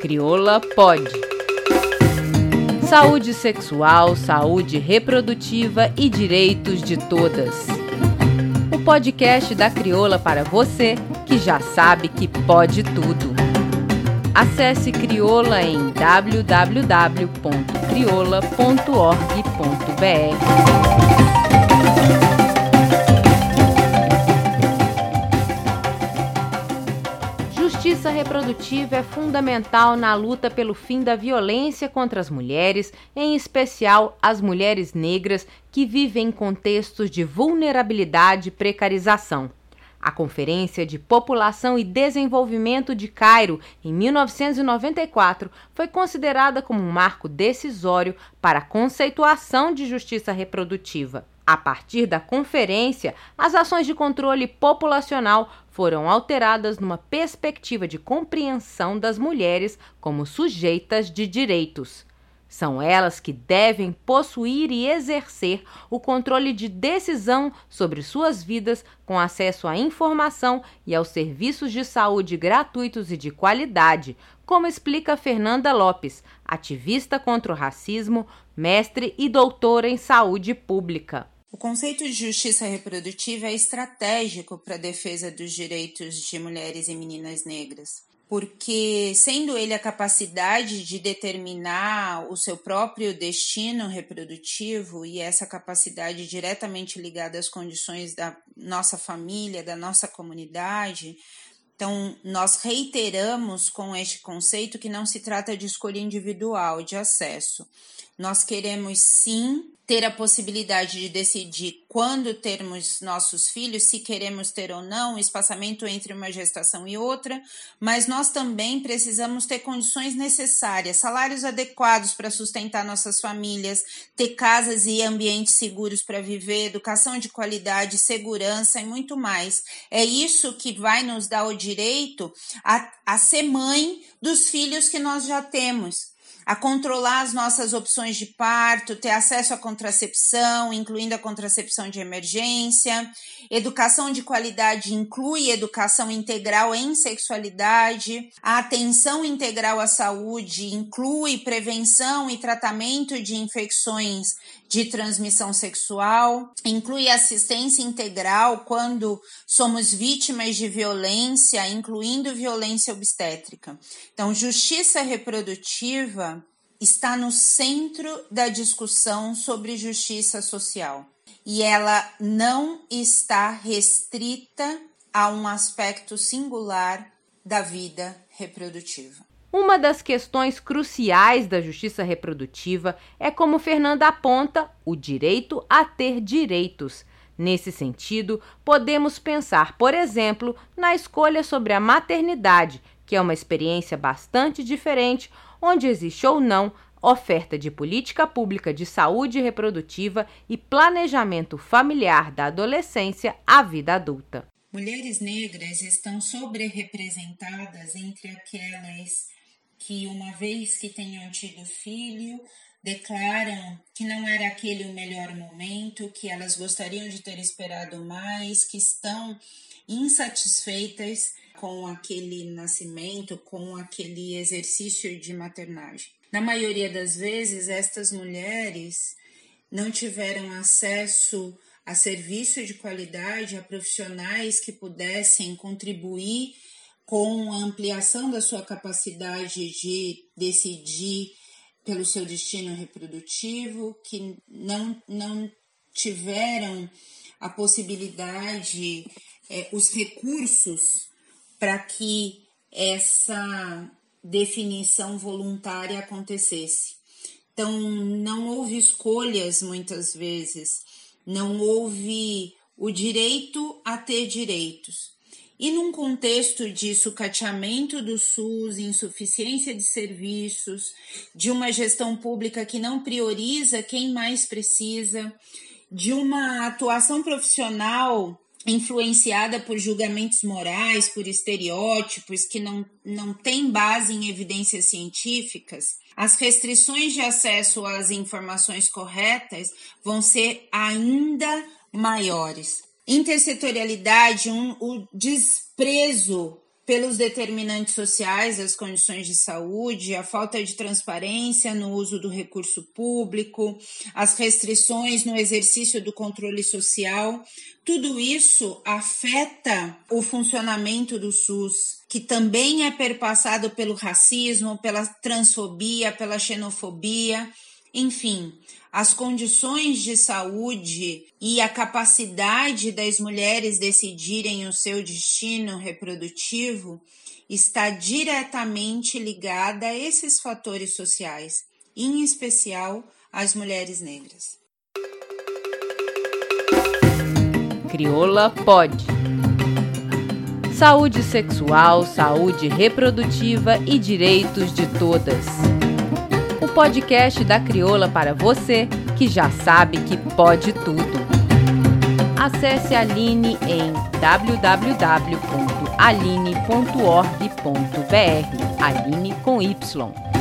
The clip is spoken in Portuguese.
Crioula Pode. Saúde sexual, saúde reprodutiva e direitos de todas. O podcast da Crioula para você que já sabe que pode tudo. Acesse Crioula em www.crioula.org.br. Justiça reprodutiva é fundamental na luta pelo fim da violência contra as mulheres, em especial as mulheres negras que vivem em contextos de vulnerabilidade e precarização. A Conferência de População e Desenvolvimento de Cairo, em 1994, foi considerada como um marco decisório para a conceituação de justiça reprodutiva. A partir da conferência, as ações de controle populacional foram alteradas numa perspectiva de compreensão das mulheres como sujeitas de direitos. São elas que devem possuir e exercer o controle de decisão sobre suas vidas com acesso à informação e aos serviços de saúde gratuitos e de qualidade, como explica Fernanda Lopes, ativista contra o racismo, mestre e doutora em saúde pública. O conceito de justiça reprodutiva é estratégico para a defesa dos direitos de mulheres e meninas negras, porque, sendo ele a capacidade de determinar o seu próprio destino reprodutivo e essa capacidade diretamente ligada às condições da nossa família, da nossa comunidade, então, nós reiteramos com este conceito que não se trata de escolha individual de acesso. Nós queremos sim ter a possibilidade de decidir quando termos nossos filhos, se queremos ter ou não, o espaçamento entre uma gestação e outra, mas nós também precisamos ter condições necessárias, salários adequados para sustentar nossas famílias, ter casas e ambientes seguros para viver, educação de qualidade, segurança e muito mais. É isso que vai nos dar o direito a, a ser mãe dos filhos que nós já temos a controlar as nossas opções de parto, ter acesso à contracepção, incluindo a contracepção de emergência. Educação de qualidade inclui educação integral em sexualidade. A atenção integral à saúde inclui prevenção e tratamento de infecções de transmissão sexual, inclui assistência integral quando somos vítimas de violência, incluindo violência obstétrica. Então, justiça reprodutiva está no centro da discussão sobre justiça social e ela não está restrita a um aspecto singular da vida reprodutiva. Uma das questões cruciais da justiça reprodutiva é, como Fernanda aponta, o direito a ter direitos. Nesse sentido, podemos pensar, por exemplo, na escolha sobre a maternidade, que é uma experiência bastante diferente, onde existe ou não oferta de política pública de saúde reprodutiva e planejamento familiar da adolescência à vida adulta. Mulheres negras estão sobre-representadas entre aquelas que, uma vez que tenham tido filho, declaram que não era aquele o melhor momento, que elas gostariam de ter esperado mais, que estão insatisfeitas com aquele nascimento, com aquele exercício de maternagem. Na maioria das vezes, estas mulheres não tiveram acesso a serviço de qualidade, a profissionais que pudessem contribuir com a ampliação da sua capacidade de decidir pelo seu destino reprodutivo, que não, não tiveram a possibilidade, é, os recursos para que essa definição voluntária acontecesse. Então, não houve escolhas muitas vezes, não houve o direito a ter direitos. E num contexto de sucateamento do SUS, insuficiência de serviços, de uma gestão pública que não prioriza quem mais precisa, de uma atuação profissional influenciada por julgamentos morais, por estereótipos que não, não têm base em evidências científicas, as restrições de acesso às informações corretas vão ser ainda maiores intersetorialidade, um, o desprezo pelos determinantes sociais das condições de saúde, a falta de transparência no uso do recurso público, as restrições no exercício do controle social, tudo isso afeta o funcionamento do SUS, que também é perpassado pelo racismo, pela transfobia, pela xenofobia, enfim, as condições de saúde e a capacidade das mulheres decidirem o seu destino reprodutivo está diretamente ligada a esses fatores sociais, em especial as mulheres negras. Crioula pode. Saúde sexual, saúde reprodutiva e direitos de todas podcast da Crioula para você que já sabe que pode tudo. Acesse a Aline em www.aline.org.br. Aline com Y.